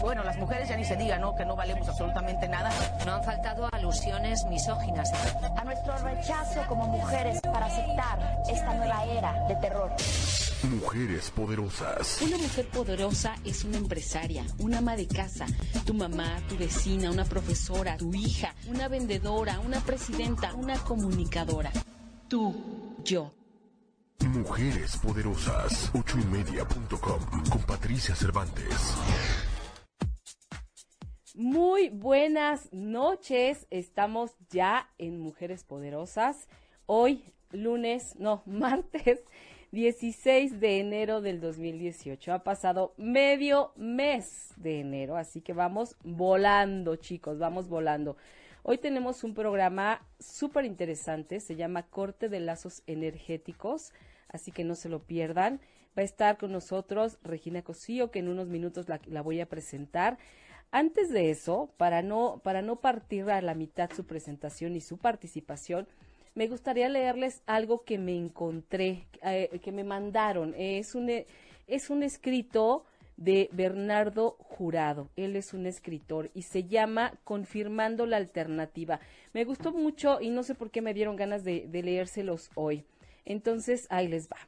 Bueno, las mujeres ya ni se diga, ¿no? Que no valemos absolutamente nada. No han faltado alusiones misóginas. A nuestro rechazo como mujeres para aceptar esta nueva era de terror. Mujeres poderosas. Una mujer poderosa es una empresaria, una ama de casa, tu mamá, tu vecina, una profesora, tu hija, una vendedora, una presidenta, una comunicadora. Tú, yo. Mujeres poderosas. Ochoymedia.com con Patricia Cervantes. Muy buenas noches. Estamos ya en Mujeres Poderosas. Hoy, lunes, no, martes 16 de enero del 2018. Ha pasado medio mes de enero, así que vamos volando, chicos, vamos volando. Hoy tenemos un programa súper interesante, se llama Corte de Lazos Energéticos, así que no se lo pierdan. Va a estar con nosotros Regina Cosío, que en unos minutos la, la voy a presentar. Antes de eso, para no, para no partir a la mitad su presentación y su participación, me gustaría leerles algo que me encontré, eh, que me mandaron. Es un, es un escrito de Bernardo Jurado. Él es un escritor y se llama Confirmando la Alternativa. Me gustó mucho y no sé por qué me dieron ganas de, de leérselos hoy. Entonces, ahí les va.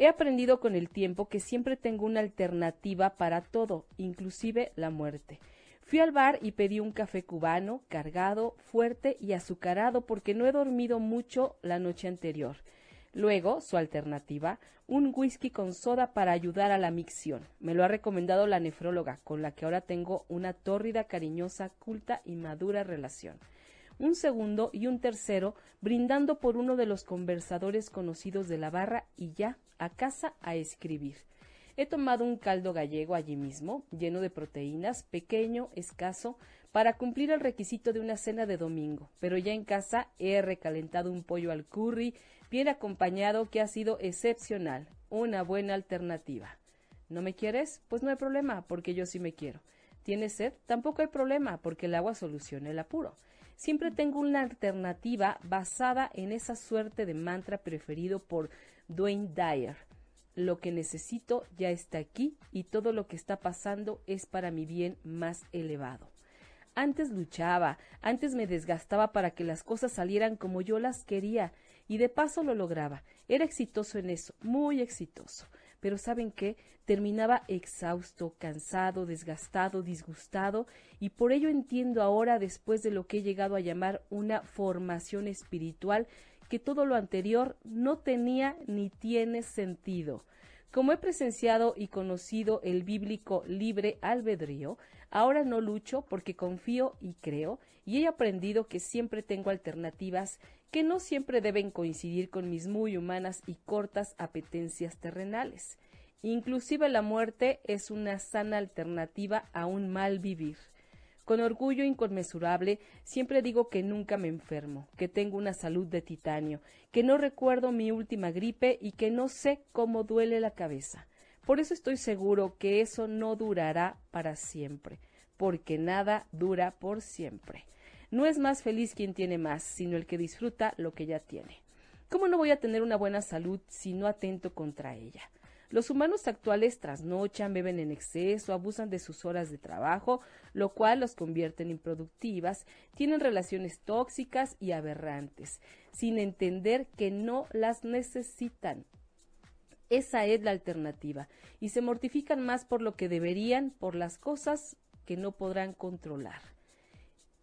He aprendido con el tiempo que siempre tengo una alternativa para todo, inclusive la muerte. Fui al bar y pedí un café cubano, cargado, fuerte y azucarado porque no he dormido mucho la noche anterior. Luego, su alternativa, un whisky con soda para ayudar a la micción. Me lo ha recomendado la nefróloga, con la que ahora tengo una tórrida, cariñosa, culta y madura relación. Un segundo y un tercero brindando por uno de los conversadores conocidos de la barra y ya, a casa a escribir. He tomado un caldo gallego allí mismo, lleno de proteínas, pequeño, escaso, para cumplir el requisito de una cena de domingo, pero ya en casa he recalentado un pollo al curry, bien acompañado, que ha sido excepcional, una buena alternativa. ¿No me quieres? Pues no hay problema, porque yo sí me quiero. ¿Tienes sed? Tampoco hay problema, porque el agua soluciona el apuro. Siempre tengo una alternativa basada en esa suerte de mantra preferido por Dwayne Dyer lo que necesito ya está aquí y todo lo que está pasando es para mi bien más elevado. Antes luchaba, antes me desgastaba para que las cosas salieran como yo las quería, y de paso lo lograba. Era exitoso en eso, muy exitoso. Pero ¿saben qué? Terminaba exhausto, cansado, desgastado, disgustado, y por ello entiendo ahora, después de lo que he llegado a llamar una formación espiritual, que todo lo anterior no tenía ni tiene sentido. Como he presenciado y conocido el bíblico libre albedrío, ahora no lucho porque confío y creo, y he aprendido que siempre tengo alternativas que no siempre deben coincidir con mis muy humanas y cortas apetencias terrenales. Inclusive la muerte es una sana alternativa a un mal vivir. Con orgullo inconmensurable siempre digo que nunca me enfermo, que tengo una salud de titanio, que no recuerdo mi última gripe y que no sé cómo duele la cabeza. Por eso estoy seguro que eso no durará para siempre, porque nada dura por siempre. No es más feliz quien tiene más, sino el que disfruta lo que ya tiene. ¿Cómo no voy a tener una buena salud si no atento contra ella? Los humanos actuales trasnochan, beben en exceso, abusan de sus horas de trabajo, lo cual los convierte en improductivas, tienen relaciones tóxicas y aberrantes, sin entender que no las necesitan. Esa es la alternativa, y se mortifican más por lo que deberían, por las cosas que no podrán controlar.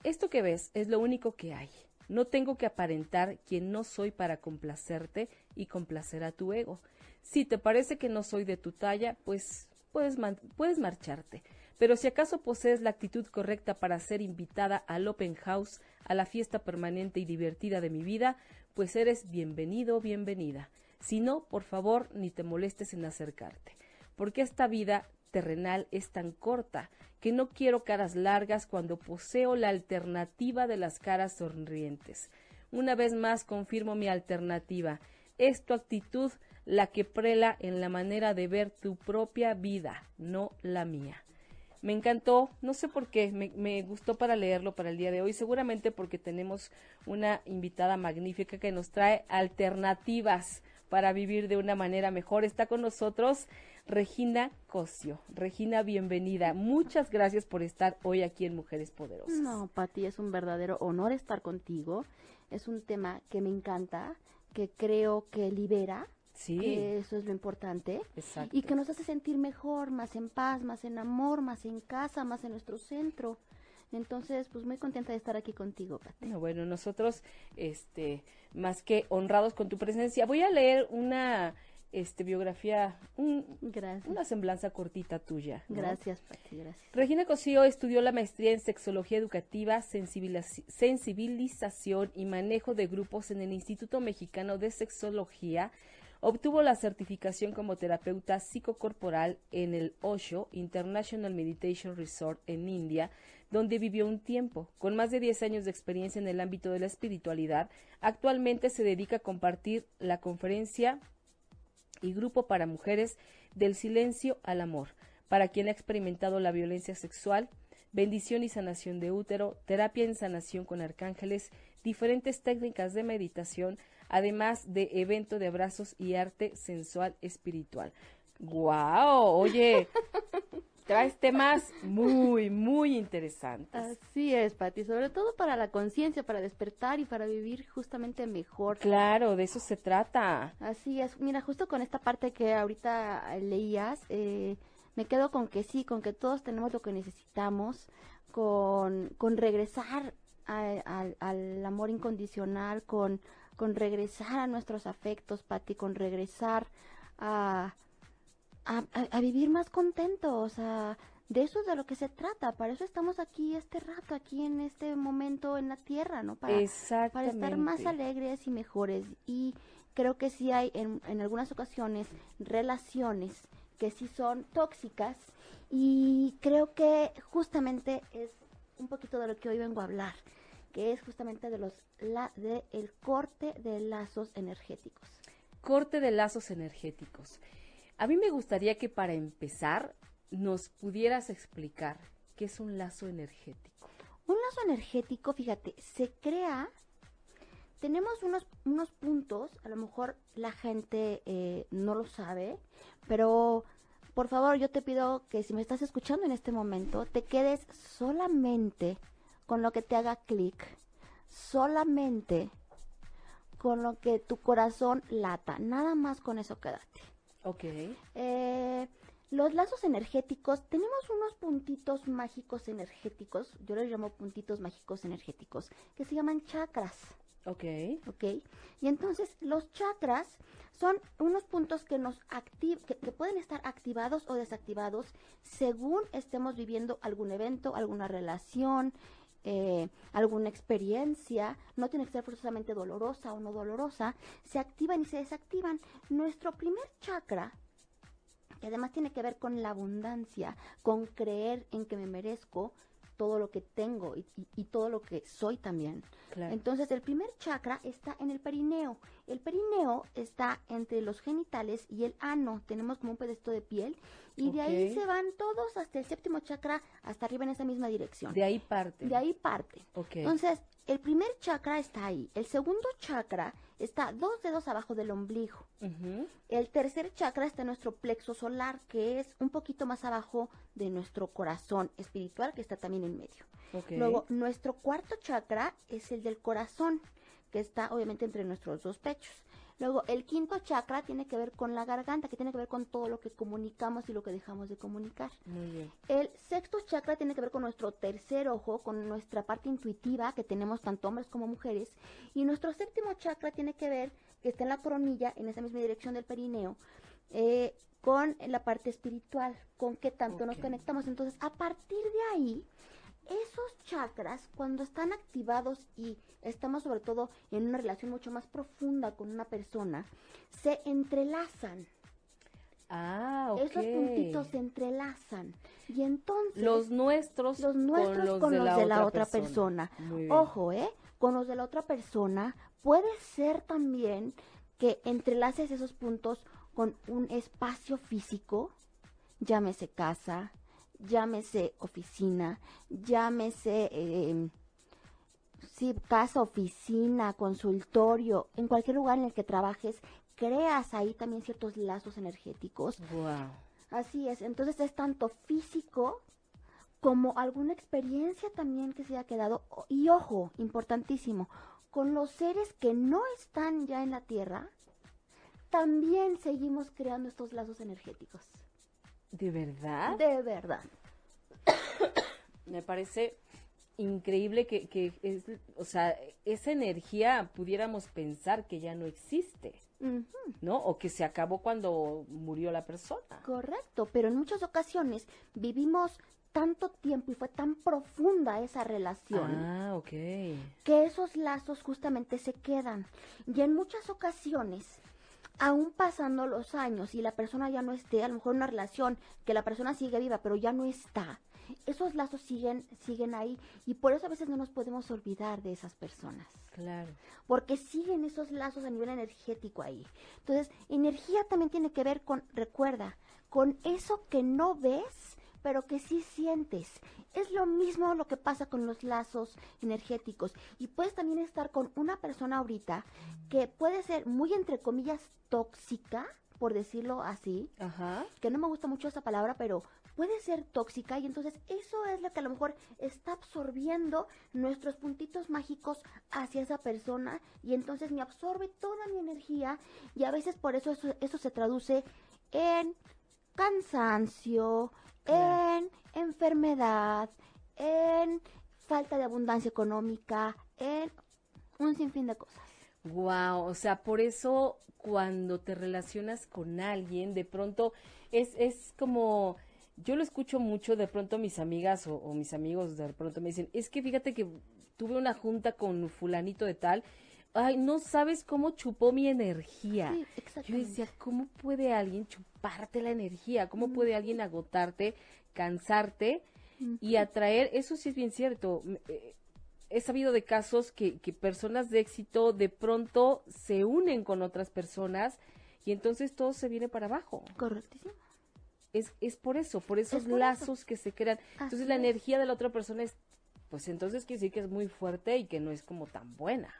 Esto que ves es lo único que hay. No tengo que aparentar quien no soy para complacerte y complacer a tu ego. Si te parece que no soy de tu talla, pues puedes, puedes marcharte. Pero si acaso posees la actitud correcta para ser invitada al open house, a la fiesta permanente y divertida de mi vida, pues eres bienvenido o bienvenida. Si no, por favor, ni te molestes en acercarte, porque esta vida terrenal es tan corta que no quiero caras largas cuando poseo la alternativa de las caras sonrientes. Una vez más confirmo mi alternativa. Es tu actitud la que prela en la manera de ver tu propia vida, no la mía. Me encantó, no sé por qué, me, gustó para leerlo para el día de hoy, seguramente porque tenemos una invitada magnífica que nos trae alternativas para vivir de una manera mejor. Está con nosotros Regina Cosio. Regina, bienvenida. Muchas gracias por estar hoy aquí en Mujeres Poderosas. No, Pati, es un verdadero honor estar contigo. Es un tema que me encanta, que creo que libera. Sí. Que eso es lo importante. Exacto. Y que nos hace sentir mejor, más en paz, más en amor, más en casa, más en nuestro centro. Entonces, pues muy contenta de estar aquí contigo, Pati. Bueno, nosotros, este, más que honrados con tu presencia, voy a leer una este, biografía, un, una semblanza cortita tuya. Gracias, Pati, gracias. Regina Cosío estudió la maestría en sexología educativa, sensibilización y manejo de grupos en el Instituto Mexicano de Sexología. Obtuvo la certificación como terapeuta psicocorporal en el Osho International Meditation Resort en India, donde vivió un tiempo. Con más de 10 años de experiencia en el ámbito de la espiritualidad, actualmente se dedica a compartir la conferencia y grupo para mujeres del silencio al amor, para quien ha experimentado la violencia sexual, bendición y sanación de útero, terapia en sanación con arcángeles, diferentes técnicas de meditación, además de evento de abrazos y arte sensual espiritual. ¡Guau! Oye, traes temas muy, muy interesantes. Así es, Pati, sobre todo para la conciencia, para despertar y para vivir justamente mejor. Claro, de eso se trata. Así es. Mira, justo con esta parte que ahorita leías, eh, me quedo con que sí, con que todos tenemos lo que necesitamos, con, con regresar al amor incondicional, con, con regresar a nuestros afectos, Pati, con regresar a a, vivir más contentos, a, de eso es de lo que se trata, para eso estamos aquí este rato, aquí en este momento en la tierra, ¿no? Para, para estar más alegres y mejores. Y creo que sí hay en, en algunas ocasiones relaciones que sí son tóxicas y creo que justamente es un poquito de lo que hoy vengo a hablar, que es justamente de los la, de el corte de lazos energéticos. Corte de lazos energéticos. A mí me gustaría que para empezar nos pudieras explicar qué es un lazo energético. Un lazo energético, fíjate, se crea, tenemos unos, unos puntos, a lo mejor la gente eh, no lo sabe, pero por favor yo te pido que si me estás escuchando en este momento, te quedes solamente con lo que te haga clic, solamente con lo que tu corazón lata, nada más con eso quédate. Ok. Eh, los lazos energéticos, tenemos unos puntitos mágicos energéticos, yo los llamo puntitos mágicos energéticos, que se llaman chakras. Ok. Ok. Y entonces los chakras son unos puntos que nos activan, que, pueden estar activados o desactivados según estemos viviendo algún evento, alguna relación, eh, alguna experiencia, no tiene que ser forzosamente dolorosa o no dolorosa, se activan y se desactivan. Nuestro primer chakra, que además tiene que ver con la abundancia, con creer en que me merezco, todo lo que tengo y, todo lo que soy también. Entonces, el primer chakra está en el perineo. El perineo está entre los genitales y el ano. Tenemos como un pedazo de piel y de ahí se van todos hasta el séptimo chakra, hasta arriba en esa misma dirección. De ahí parte. De ahí parte. Entonces, el primer chakra está ahí. El segundo chakra está dos dedos abajo del ombligo. El tercer chakra está en nuestro plexo solar, que es un poquito más abajo de nuestro corazón espiritual, que está también en medio. Luego, nuestro cuarto chakra es el del corazón, que está obviamente entre nuestros dos pechos. Luego, el quinto chakra tiene que ver con la garganta, que tiene que ver con todo lo que comunicamos y lo que dejamos de comunicar. Muy bien. El sexto chakra tiene que ver con nuestro tercer ojo, con nuestra parte intuitiva que tenemos tanto hombres como mujeres. Y nuestro séptimo chakra tiene que ver, que está en la coronilla, en esa misma dirección del perineo, eh, con la parte espiritual, con qué tanto nos conectamos. Entonces, a partir de ahí, esos chakras, cuando están activados y estamos sobre todo en una relación mucho más profunda con una persona, se entrelazan. Ah, ok. Esos puntitos se entrelazan. Y entonces... Los nuestros, los nuestros con los, de, la, otra persona. Ojo, ¿eh? Con los de la otra persona puede ser también que entrelaces esos puntos con un espacio físico, llámese casa, llámese oficina, llámese eh, sí, casa, oficina, consultorio, en cualquier lugar en el que trabajes, creas ahí también ciertos lazos energéticos. Wow. Así es, entonces es tanto físico como alguna experiencia también que se haya quedado. Y ojo, importantísimo, con los seres que no están ya en la Tierra, también seguimos creando estos lazos energéticos. ¿De verdad? De verdad. Me parece increíble que, que es, o sea, esa energía pudiéramos pensar que ya no existe, ¿no? O que se acabó cuando murió la persona. correcto, pero en muchas ocasiones vivimos tanto tiempo y fue tan profunda esa relación. Ah, ok. que esos lazos justamente se quedan. Y en muchas ocasiones, aún pasando los años y la persona ya no esté, a lo mejor una relación que la persona sigue viva, pero ya no está, esos lazos siguen, siguen ahí y por eso a veces no nos podemos olvidar de esas personas. Claro. Porque siguen esos lazos a nivel energético ahí. Entonces, energía también tiene que ver con, recuerda, con eso que no ves, pero que sí sientes. Es lo mismo lo que pasa con los lazos energéticos. Y puedes también estar con una persona ahorita que puede ser muy, entre comillas, tóxica, por decirlo así, Ajá. que no me gusta mucho esa palabra, pero puede ser tóxica y entonces eso es lo que a lo mejor está absorbiendo nuestros puntitos mágicos hacia esa persona y entonces me absorbe toda mi energía y a veces por eso eso, eso se traduce en cansancio, en enfermedad, en falta de abundancia económica, en un sinfín de cosas. Wow, o sea, por eso cuando te relacionas con alguien, de pronto es, es como, yo lo escucho mucho, de pronto mis amigas o, o mis amigos de pronto me dicen, es que fíjate que tuve una junta con fulanito de tal, ay, no sabes cómo chupó mi energía. Sí, Yo decía, ¿cómo puede alguien chuparte la energía? ¿Cómo puede alguien agotarte, cansarte y atraer? Eso sí es bien cierto. M- eh, He sabido de casos que, que personas de éxito de pronto se unen con otras personas y entonces todo se viene para abajo. Correctísimo. Es, es por eso, por esos por eso. lazos que se crean. Entonces la energía de la otra persona es, pues entonces quiere decir que es muy fuerte y que no es como tan buena.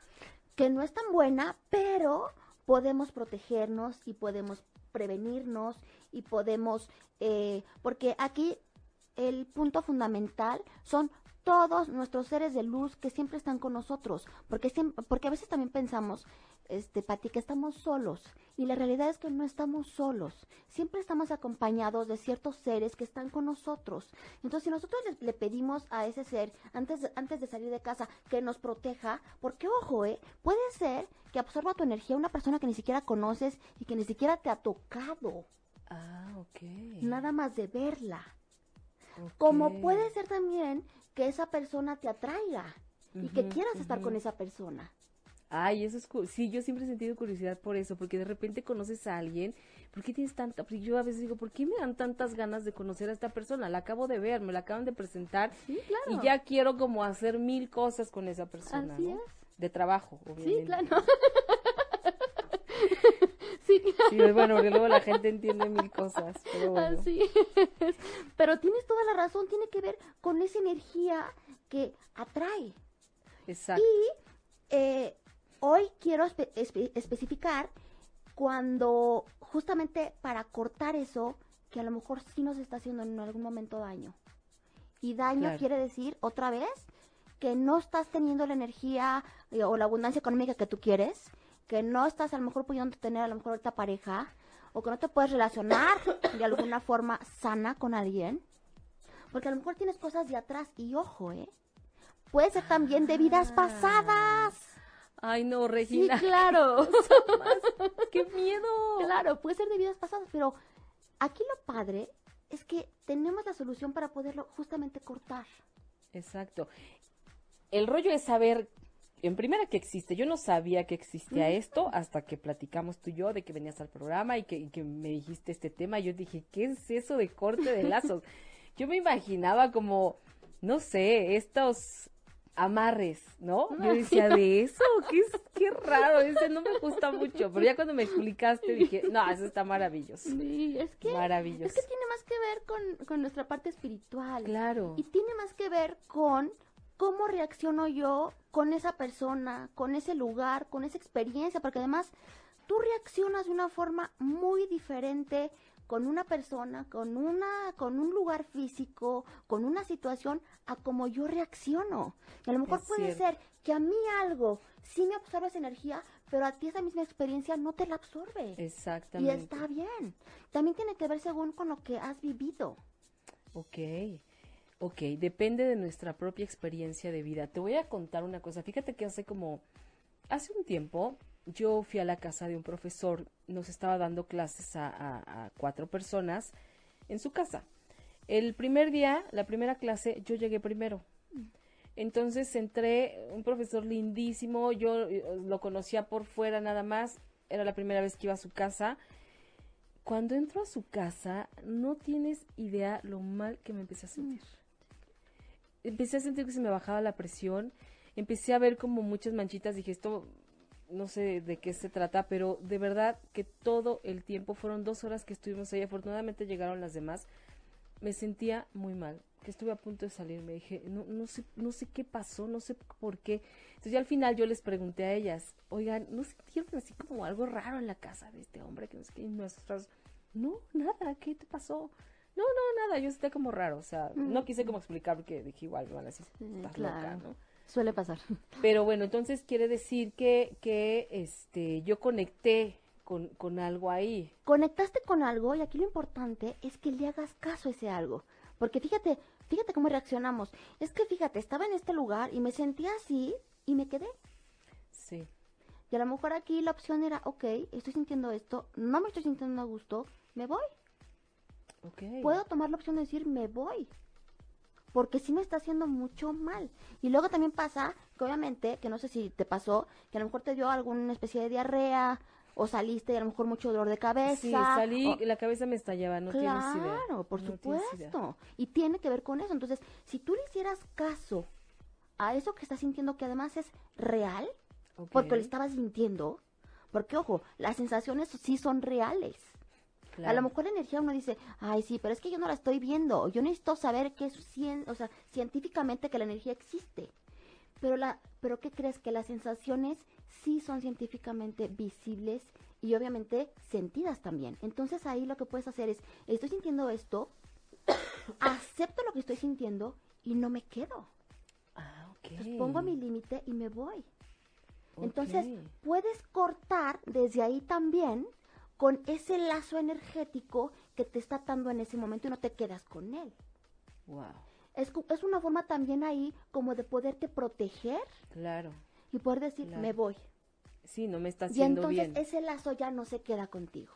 Que no es tan buena, pero podemos protegernos y podemos prevenirnos y podemos, eh, porque aquí el punto fundamental son todos nuestros seres de luz que siempre están con nosotros, porque siempre, porque a veces también pensamos, este, Pati, que estamos solos, y la realidad es que no estamos solos, siempre estamos acompañados de ciertos seres que están con nosotros. Entonces, si nosotros le, le pedimos a ese ser, antes de, antes de salir de casa, que nos proteja, porque ojo, eh, puede ser que absorba tu energía una persona que ni siquiera conoces y que ni siquiera te ha tocado, Ah, ok. nada más de verla. Como puede ser también que esa persona te atraiga y que quieras estar con esa persona. Ay, eso es sí, yo siempre he sentido curiosidad por eso, porque de repente conoces a alguien, ¿por qué tienes tanta? Porque yo a veces digo, ¿por qué me dan tantas ganas de conocer a esta persona? La acabo de ver, me la acaban de presentar Sí, claro. y ya quiero como hacer mil cosas con esa persona, Así ¿no? es. De trabajo, Sí, obviamente. claro. sí, claro. Sí, bueno, porque luego la gente entiende mil cosas, pero bueno. Así es. Pero tienes toda la razón, tiene que ver con esa energía que atrae. Exacto. Y eh, hoy quiero espe- espe- especificar cuando justamente para cortar eso que a lo mejor sí nos está haciendo en algún momento daño. Y daño Claro. quiere decir, otra vez, que no estás teniendo la energía eh, o la abundancia económica que tú quieres, que no estás a lo mejor pudiendo tener a lo mejor ahorita pareja, o que no te puedes relacionar de alguna forma sana con alguien, porque a lo mejor tienes cosas de atrás y ojo, ¿eh? Puede ser también de vidas pasadas. Ay, no, Sí, Regina, claro. qué miedo. claro, puede ser de vidas pasadas, pero aquí lo padre es que tenemos la solución para poderlo justamente cortar. Exacto. El rollo es saber, en primera, que existe. Yo no sabía que existía esto hasta que platicamos tú y yo de que venías al programa y que, y que me dijiste este tema. Yo dije, ¿qué es eso de corte de lazos? yo me imaginaba como, no sé, estos amarres, ¿no? Yo decía, ¿de eso? ¿Qué, es, qué raro, ese no me gusta mucho. Pero ya cuando me explicaste dije, no, eso está maravilloso. Sí, es que, Maravilloso. es que tiene más que ver con, con nuestra parte espiritual. Claro. Y tiene más que ver con cómo reacciono yo con esa persona, con ese lugar, con esa experiencia, porque además tú reaccionas de una forma muy diferente con una persona, con una, con un lugar físico, con una situación, a como yo reacciono. Y a lo mejor Es puede cierto. ser que a mí algo sí me absorbe esa energía, pero a ti esa misma experiencia no te la absorbe. Y Exactamente. está bien. También tiene que ver según con lo que has vivido. Ok, ok, depende de nuestra propia experiencia de vida. Te voy a contar una cosa. Fíjate que hace como, hace un tiempo, yo fui a la casa de un profesor, nos estaba dando clases a, cuatro personas en su casa. El primer día, la primera clase, yo llegué primero. Entonces entré, un profesor lindísimo, yo eh, lo conocía por fuera nada más, era la primera vez que iba a su casa. Cuando entro a su casa, no tienes idea lo mal que me empecé a sentir. Empecé a sentir que se me bajaba la presión, empecé a ver como muchas manchitas, dije, esto no sé de qué se trata, pero de verdad que todo el tiempo, fueron dos horas que estuvimos ahí, afortunadamente llegaron las demás, me sentía muy mal, que estuve a punto de salir, me dije, no, no sé, no sé qué pasó, no sé por qué. Entonces ya al final yo les pregunté a ellas, oigan, ¿no sintieron así como algo raro en la casa de este hombre que no sé nosotras, no, nada, ¿qué te pasó? No, no, nada, yo esté como raro, o sea, no quise como explicar porque dije igual van a decir, estás loca. ¿no? Suele pasar. Pero bueno, entonces quiere decir que, que este, yo conecté con, con algo ahí. Conectaste con algo y aquí lo importante es que le hagas caso a ese algo. Porque fíjate, fíjate cómo reaccionamos. Es que fíjate, estaba en este lugar y me sentía así y me quedé. Sí, Y a lo mejor aquí la opción era, ok, estoy sintiendo esto, no me estoy sintiendo a gusto, me voy. ok. Puedo tomar la opción de decir, me voy. Porque sí me está haciendo mucho mal. Y luego también pasa que obviamente, que no sé si te pasó, que a lo mejor te dio alguna especie de diarrea o saliste y a lo mejor mucho dolor de cabeza. Sí, salí, o- la cabeza me estallaba, no tienes idea. Claro, por No supuesto. Y tiene que ver con eso. Entonces, si tú le hicieras caso a eso que estás sintiendo, que además es real, porque lo estabas sintiendo, porque ojo, las sensaciones sí son reales. A lo mejor la energía uno dice, ay, sí, pero es que yo no la estoy viendo. Yo necesito saber que es cien, o sea, científicamente que la energía existe. Pero la, pero ¿qué crees? Que las sensaciones sí son científicamente visibles y obviamente sentidas también. Entonces ahí lo que puedes hacer es, estoy sintiendo esto, acepto lo que estoy sintiendo y no me quedo. Ah, ok. Entonces pongo mi límite y me voy. Entonces, puedes cortar desde ahí también con ese lazo energético que te está atando en ese momento y no te quedas con él. Wow, Es, es una forma también ahí como de poderte proteger claro. y poder decir, Claro. me voy. Sí, no me está Y haciendo entonces bien. ese lazo ya no se queda contigo.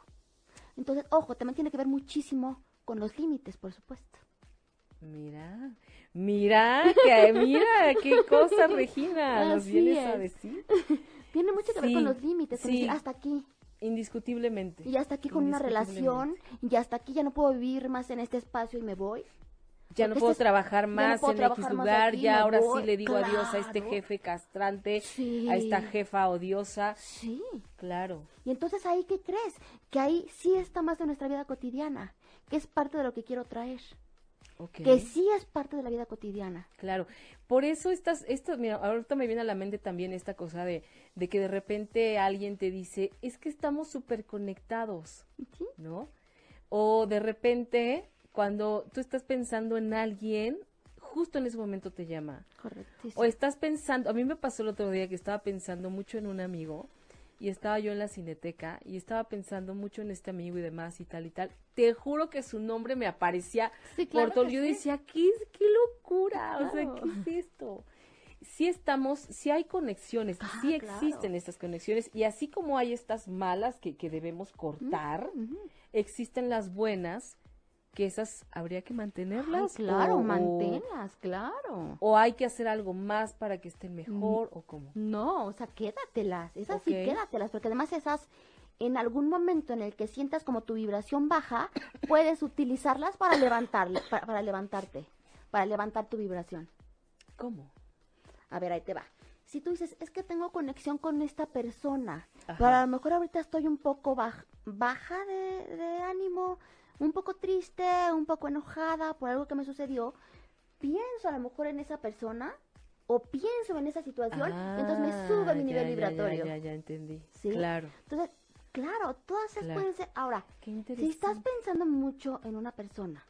Entonces, ojo, también tiene que ver muchísimo con los límites, por supuesto. Mira, mira, que, mira, qué cosa, Regina, nos vienes a decir. Tiene mucho que ver con los límites, con sí. decir, hasta aquí. Indiscutiblemente. Y hasta aquí con una relación, y hasta aquí ya no puedo vivir más en este espacio y me voy. Ya no porque puedo este es- trabajar ya no más puedo en trabajar X lugar, aquí, ya ahora voy. sí le digo adiós a este Claro. jefe castrante, Sí. a esta jefa odiosa. Sí. Claro, Y entonces ahí, ¿qué crees? Que ahí sí está más de nuestra vida cotidiana, que es parte de lo que quiero traer, que sí es parte de la vida cotidiana. Claro, por eso estas, esto, mira, ahorita me viene a la mente también esta cosa de, de que de repente alguien te dice, es que estamos súper conectados, Sí. ¿no? O de repente, cuando tú estás pensando en alguien, justo en ese momento te llama. Correctísimo. O estás pensando, a mí me pasó el otro día que estaba pensando mucho en un amigo y estaba yo en la cineteca y estaba pensando mucho en este amigo y demás y tal y tal. Te juro que su nombre me aparecía Sí, claro por todo. que Yo sí. decía, ¿qué, qué locura? O sea. ¿qué es esto? Sí estamos, sí hay conexiones, Ah, sí claro. existen estas conexiones y así como hay estas malas que, que debemos cortar, existen las buenas que esas habría que mantenerlas. claro, o- manténlas, claro. o hay que hacer algo más para que estén mejor o cómo. No, o sea, quédatelas, esas sí Ok. quédatelas, porque además esas, en algún momento en el que sientas como tu vibración baja, puedes utilizarlas para levantarle, para, para levantarte, para levantar tu vibración. ¿Cómo? A ver, ahí te va. Si tú dices, es que tengo conexión con esta persona, Ajá. pero a lo mejor ahorita estoy un poco baj- baja de, de ánimo, un poco triste, un poco enojada por algo que me sucedió, pienso a lo mejor en esa persona o pienso en esa situación, entonces me sube mi Ah, nivel ya, ya, vibratorio. Ya, ya, ya entendí. ¿Sí? Claro. Entonces, claro, todas esas Claro. pueden ser. Ahora, Qué si estás pensando mucho en una persona,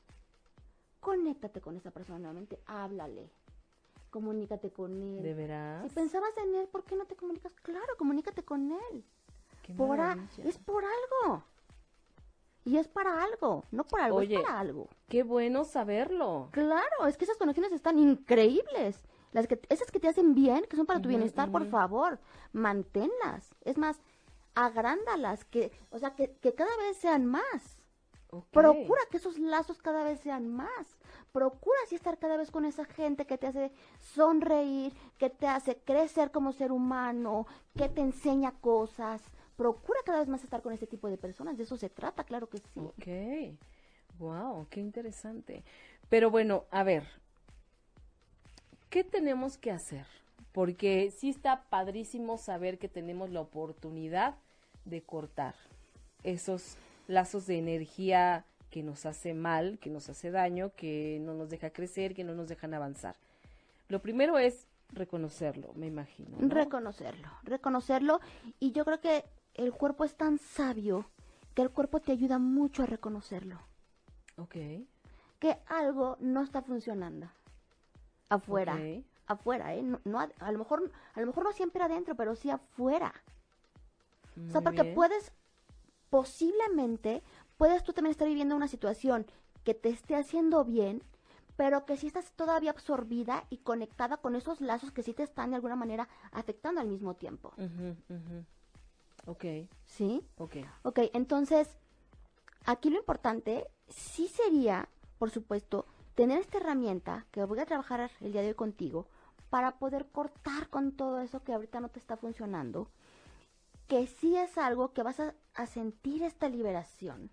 conéctate con esa persona nuevamente, háblale, comunícate con él. ¿De veras? Si pensabas en él, ¿por qué no te comunicas? Claro, comunícate con él. Qué Por a- es por algo. Y es para algo, no por algo, Oye. es para algo. Qué bueno saberlo. Claro, es que esas conexiones están increíbles. Las que, esas que te hacen bien, que son para tu bienestar, por favor, manténlas. Es más, agrándalas, que, o sea, que, que cada vez sean más. Procura que esos lazos cada vez sean más. Procura así estar cada vez con esa gente que te hace sonreír, que te hace crecer como ser humano, que te enseña cosas. Procura cada vez más estar con ese tipo de personas. De eso se trata, claro que sí. Ok. Wow, qué interesante. Pero bueno, a ver, ¿qué tenemos que hacer? Porque sí está padrísimo saber que tenemos la oportunidad de cortar esos lazos de energía que nos hace mal, que nos hace daño, que no nos deja crecer, que no nos dejan avanzar. Lo primero es reconocerlo, me imagino. ¿no? Reconocerlo, reconocerlo. Y yo creo que el cuerpo es tan sabio que el cuerpo te ayuda mucho a reconocerlo. ok. Que algo no está funcionando. Afuera. Afuera, ¿eh? No, no a, lo mejor, a lo mejor no siempre adentro, pero sí afuera. O sea, porque bien. puedes, posiblemente, puedes tú también estar viviendo una situación que te esté haciendo bien, pero que sí estás todavía absorbida y conectada con esos lazos que sí te están de alguna manera afectando al mismo tiempo. Ok, ¿Sí? ok. Ok, entonces, aquí lo importante sí sería, por supuesto, tener esta herramienta que voy a trabajar el día de hoy contigo para poder cortar con todo eso que ahorita no te está funcionando, que sí es algo que vas a, a sentir esta liberación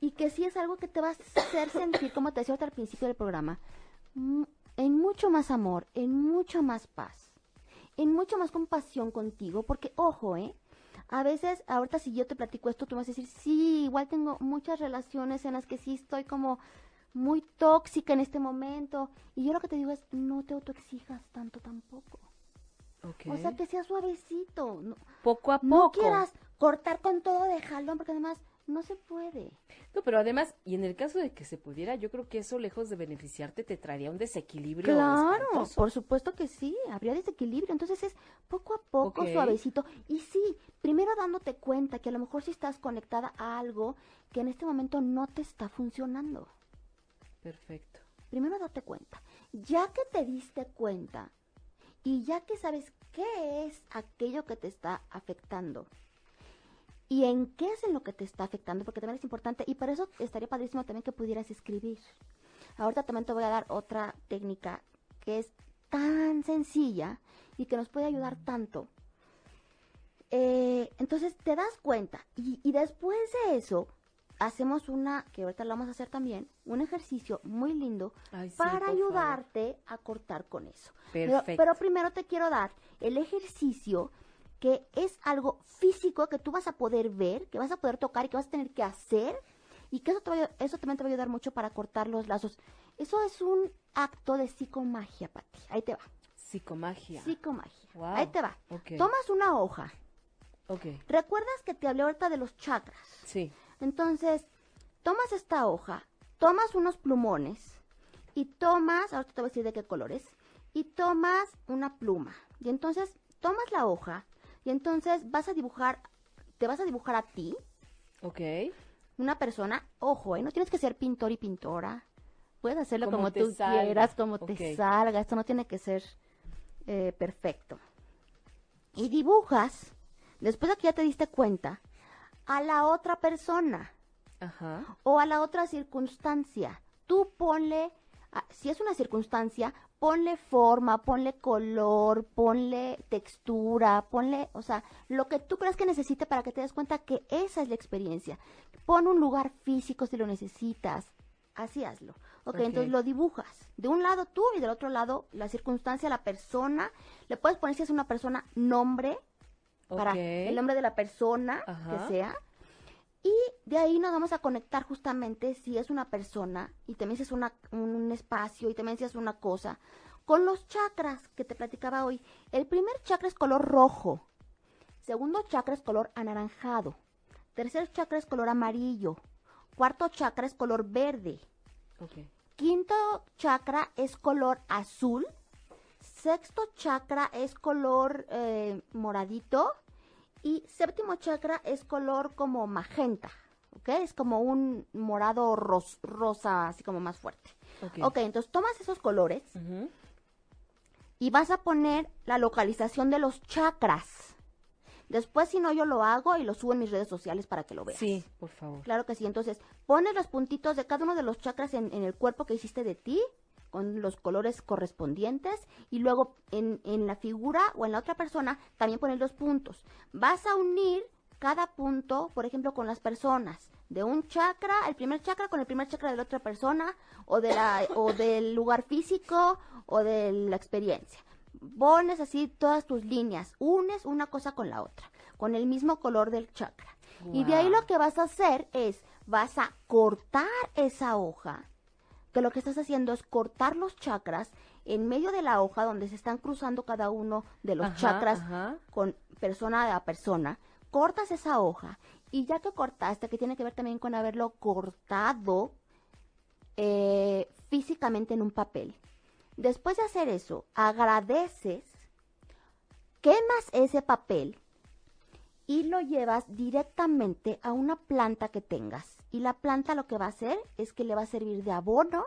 y que sí es algo que te va a hacer sentir, como te decía al principio del programa, mu- en mucho más amor, en mucho más paz, en mucho más compasión contigo, porque ojo, ¿eh? A veces, ahorita si yo te platico esto, tú me vas a decir, sí, igual tengo muchas relaciones en las que sí estoy como muy tóxica en este momento. Y yo lo que te digo es, no te autoexijas tanto tampoco. ok. O sea, que sea suavecito. No, poco a poco. no quieras cortar con todo de jalón, porque además no se puede. No, pero además, y en el caso de que se pudiera, yo creo que eso, lejos de beneficiarte, te traería un desequilibrio. Claro, espantoso. por supuesto que sí, habría desequilibrio. Entonces es poco a poco, suavecito. Y sí, primero dándote cuenta que a lo mejor si estás conectada a algo que en este momento no te está funcionando. Perfecto. Primero date cuenta. Ya que te diste cuenta y ya que sabes qué es aquello que te está afectando y en qué es en lo que te está afectando, porque también es importante y para eso estaría padrísimo también que pudieras escribir. Ahorita también te voy a dar otra técnica que es tan sencilla y que nos puede ayudar tanto. Eh, entonces te das cuenta y, y después de eso hacemos una, que ahorita lo vamos a hacer también, un ejercicio muy lindo Ay, sí, para por favor. ayudarte a cortar con eso. Pero, Perfecto. pero primero te quiero dar el ejercicio que es algo físico que tú vas a poder ver, que vas a poder tocar y que vas a tener que hacer y que eso, te va eso también te va a ayudar mucho para cortar los lazos. Eso es un acto de psicomagia, Pati. Ahí te va. Psicomagia. Psicomagia. Wow. Ahí te va. Ok. Tomas una hoja. Ok. ¿Recuerdas que te hablé ahorita de los chakras? Sí. Entonces, tomas esta hoja, tomas unos plumones y tomas, ahorita te voy a decir de qué colores, y tomas una pluma. Y entonces tomas la hoja y entonces vas a dibujar, te vas a dibujar a ti, Ok. una persona, ojo, ¿eh? no tienes que ser pintor y pintora. Puedes hacerlo Como tú salga. quieras, como te salga. Esto no tiene que ser eh, perfecto. Y dibujas, después de que ya te diste cuenta, a la otra persona Ajá. o a la otra circunstancia. Tú ponle, ah, si es una circunstancia, ponle forma, ponle color, ponle textura, ponle, o sea, lo que tú creas que necesite para que te des cuenta que esa es la experiencia. Pon un lugar físico si lo necesitas. Así hazlo. Ok, Ok. entonces lo dibujas. De un lado tú y del otro lado la circunstancia, la persona. Le puedes poner si es una persona nombre, para el nombre de la persona Ajá. que sea. Y de ahí nos vamos a conectar justamente si es una persona y también si es una, un espacio y también si es una cosa, con los chakras que te platicaba hoy. El primer chakra es color rojo, segundo chakra es color anaranjado, tercer chakra es color amarillo, cuarto chakra es color verde, quinto chakra es color azul, sexto chakra es color eh, moradito y séptimo chakra es color como magenta, ¿ok? Es como un morado ros- rosa, así como más fuerte. Ok. Ok, entonces tomas esos colores y vas a poner la localización de los chakras. Después, si no, yo lo hago y lo subo en mis redes sociales para que lo veas. Sí, por favor. Claro que sí. Entonces, pones los puntitos de cada uno de los chakras en, en el cuerpo que hiciste de ti, con los colores correspondientes, y luego en, en la figura o en la otra persona también pones los puntos. Vas a unir cada punto, por ejemplo, con las personas. De un chakra, el primer chakra con el primer chakra de la otra persona, o, de la, o del lugar físico, o de la experiencia. Pones así todas tus líneas, unes una cosa con la otra, con el mismo color del chakra. Y de ahí lo que vas a hacer es, vas a cortar esa hoja, que lo que estás haciendo es cortar los chakras en medio de la hoja donde se están cruzando cada uno de los Ajá, chakras ajá. con persona a persona, cortas esa hoja y ya que cortaste, que tiene que ver también con haberlo cortado eh, físicamente en un papel. Después de hacer eso, agradeces, quemas ese papel y lo llevas directamente a una planta que tengas. Y la planta lo que va a hacer es que le va a servir de abono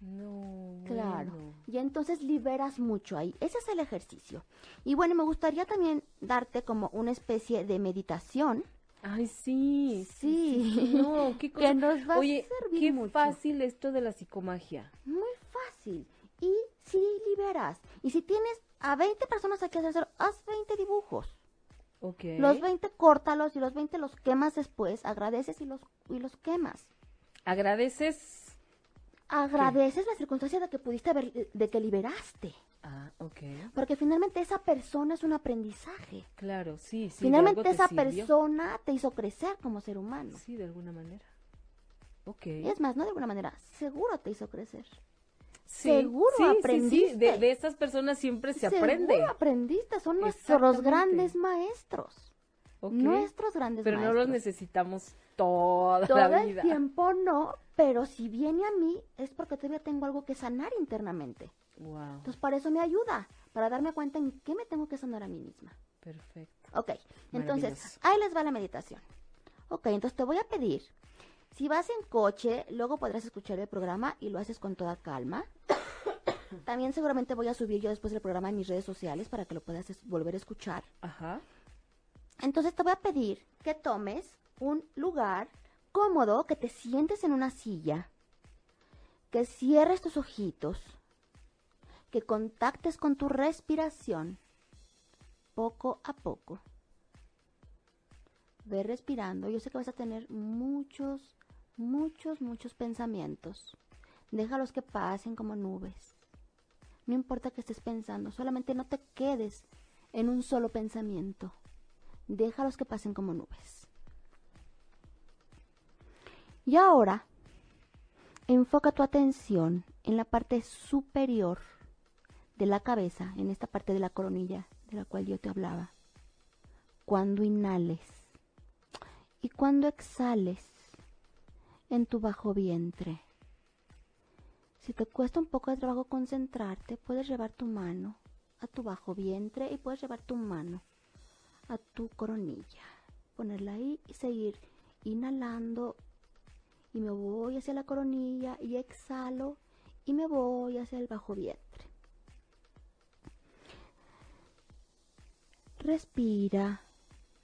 No. Claro. bueno. Y entonces liberas mucho ahí. Ese es el ejercicio. Y bueno, me gustaría también darte como una especie de meditación. Ay, sí. Sí. sí, No, qué cosa. Que nos va a Oye, servir qué mucho. fácil esto de la psicomagia. Muy fácil. Y si liberas. Y si tienes a 20 personas aquí a hacer, haz 20 dibujos. Ok. Los 20 córtalos y los 20 los quemas después. Agradeces y los, y los quemas. Agradeces. Agradeces la circunstancia de que pudiste haber, de que liberaste. Ah, ok. Porque finalmente esa persona es un aprendizaje. Claro, sí, sí. Finalmente esa sirvió. persona te hizo crecer como ser humano. Sí, de alguna manera. Ok. Y es más, no de alguna manera, seguro te hizo crecer. Sí, seguro sí, sí, sí, aprendiste. De, de estas personas siempre se aprende. Seguro aprendiste, son nuestros grandes maestros. Nuestros grandes Pero no maestros. los necesitamos toda Todo la el vida. tiempo no, pero si viene a mí es porque todavía tengo algo que sanar internamente. Wow, Entonces, para eso me ayuda, para darme cuenta en qué me tengo que sanar a mí misma. perfecto. Ok, entonces, ahí les va la meditación. Ok, entonces te voy a pedir, si vas en coche, luego podrás escuchar el programa y lo haces con toda calma. También seguramente voy a subir yo después del programa en mis redes sociales para que lo puedas volver a escuchar. Ajá. Entonces te voy a pedir que tomes un lugar cómodo, que te sientes en una silla, que cierres tus ojitos, que contactes con tu respiración poco a poco. Ve respirando. Yo sé que vas a tener muchos, muchos, muchos pensamientos. Déjalos que pasen como nubes. No importa que estés pensando, solamente no te quedes en un solo pensamiento. Déjalos que pasen como nubes. Y ahora, enfoca tu atención en la parte superior de la cabeza, en esta parte de la coronilla de la cual yo te hablaba. Cuando inhales y cuando exhales en tu bajo vientre. Si te cuesta un poco de trabajo concentrarte, puedes llevar tu mano a tu bajo vientre y puedes llevar tu mano a tu coronilla. Ponerla ahí y seguir inhalando y me voy hacia la coronilla y exhalo y me voy hacia el bajo vientre. Respira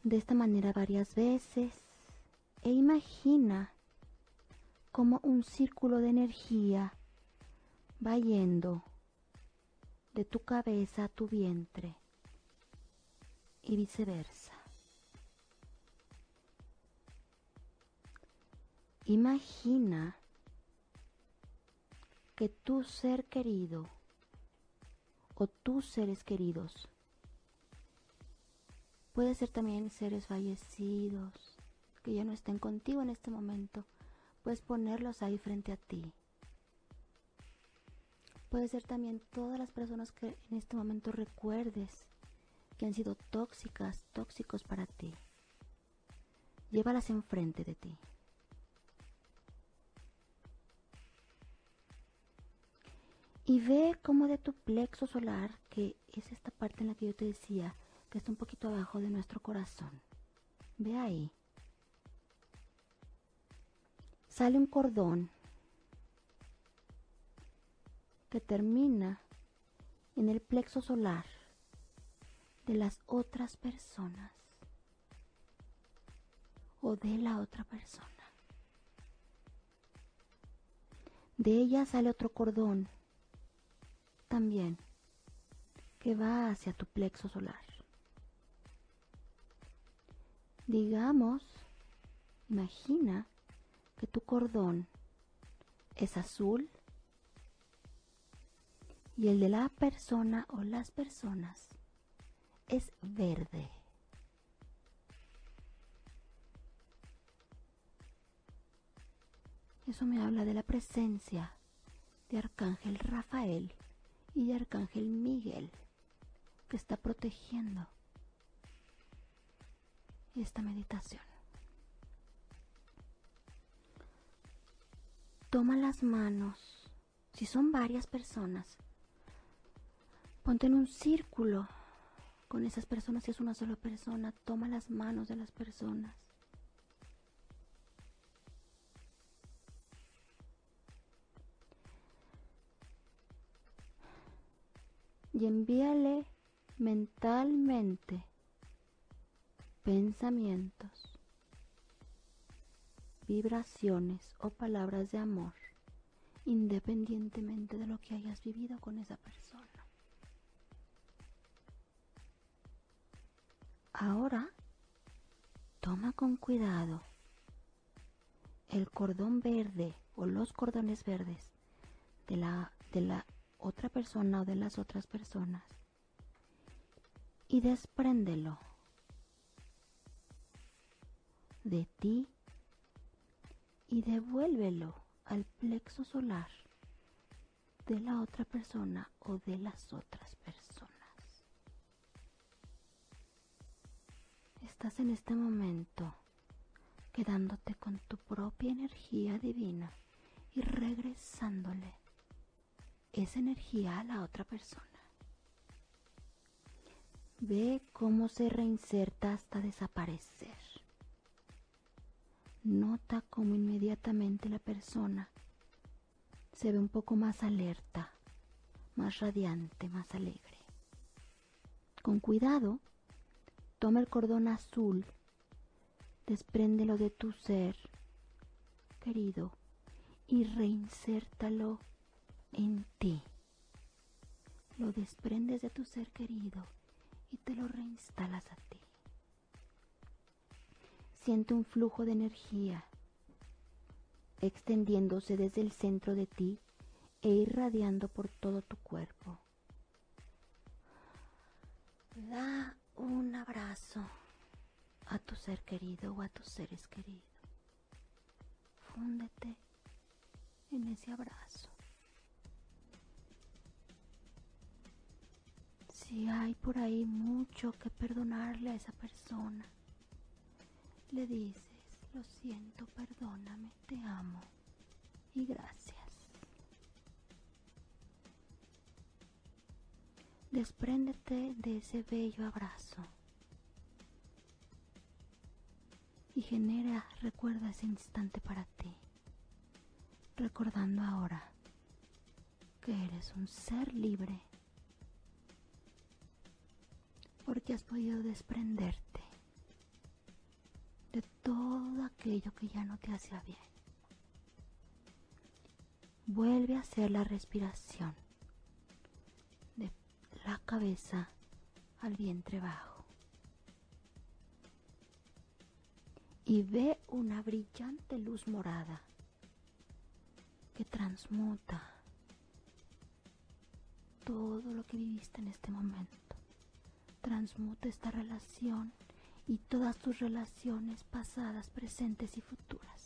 de esta manera varias veces e imagina como un círculo de energía va yendo de tu cabeza a tu vientre y viceversa. Imagina que tu ser querido o tus seres queridos, puede ser también seres fallecidos que ya no estén contigo en este momento, puedes ponerlos ahí frente a ti. Puede ser también todas las personas que en este momento recuerdes que han sido tóxicas, tóxicos para ti. Llévalas enfrente de ti. Y ve cómo de tu plexo solar, que es esta parte en la que yo te decía, que está un poquito abajo de nuestro corazón. Ve ahí. Sale un cordón que termina en el plexo solar de las otras personas o de la otra persona. De ella sale otro cordón también que va hacia tu plexo solar. Digamos, imagina que tu cordón es azul y el de la persona o las personas es verde. Eso me habla de la presencia de Arcángel Rafael y de Arcángel Miguel que está protegiendo esta meditación. Toma las manos, si son varias personas, ponte en un círculo con esas personas, si es una sola persona, toma las manos de las personas. Y envíale mentalmente pensamientos, vibraciones o palabras de amor, independientemente de lo que hayas vivido con esa persona. Ahora, toma con cuidado el cordón verde o los cordones verdes de la, de la otra persona o de las otras personas y despréndelo de ti y devuélvelo al plexo solar de la otra persona o de las otras personas. Estás en este momento quedándote con tu propia energía divina y regresándole esa energía a la otra persona. Ve cómo se reinserta hasta desaparecer. Nota cómo inmediatamente la persona se ve un poco más alerta, más radiante, más alegre. Con cuidado, Toma el cordón azul, despréndelo de tu ser, querido, y reinsértalo en ti. Lo desprendes de tu ser querido y te lo reinstalas a ti. Siente un flujo de energía extendiéndose desde el centro de ti e irradiando por todo tu cuerpo. Un abrazo a tu ser querido o a tus seres queridos. Fúndete en ese abrazo. Si hay por ahí mucho que perdonarle a esa persona, le dices, lo siento, perdóname, te amo y gracias. Despréndete de ese bello abrazo y genera, recuerda ese instante para ti, recordando ahora que eres un ser libre porque has podido desprenderte de todo aquello que ya no te hacía bien. Vuelve a hacer la respiración la cabeza al vientre bajo. Y ve una brillante luz morada que transmuta todo lo que viviste en este momento. Transmuta esta relación y todas tus relaciones pasadas, presentes y futuras.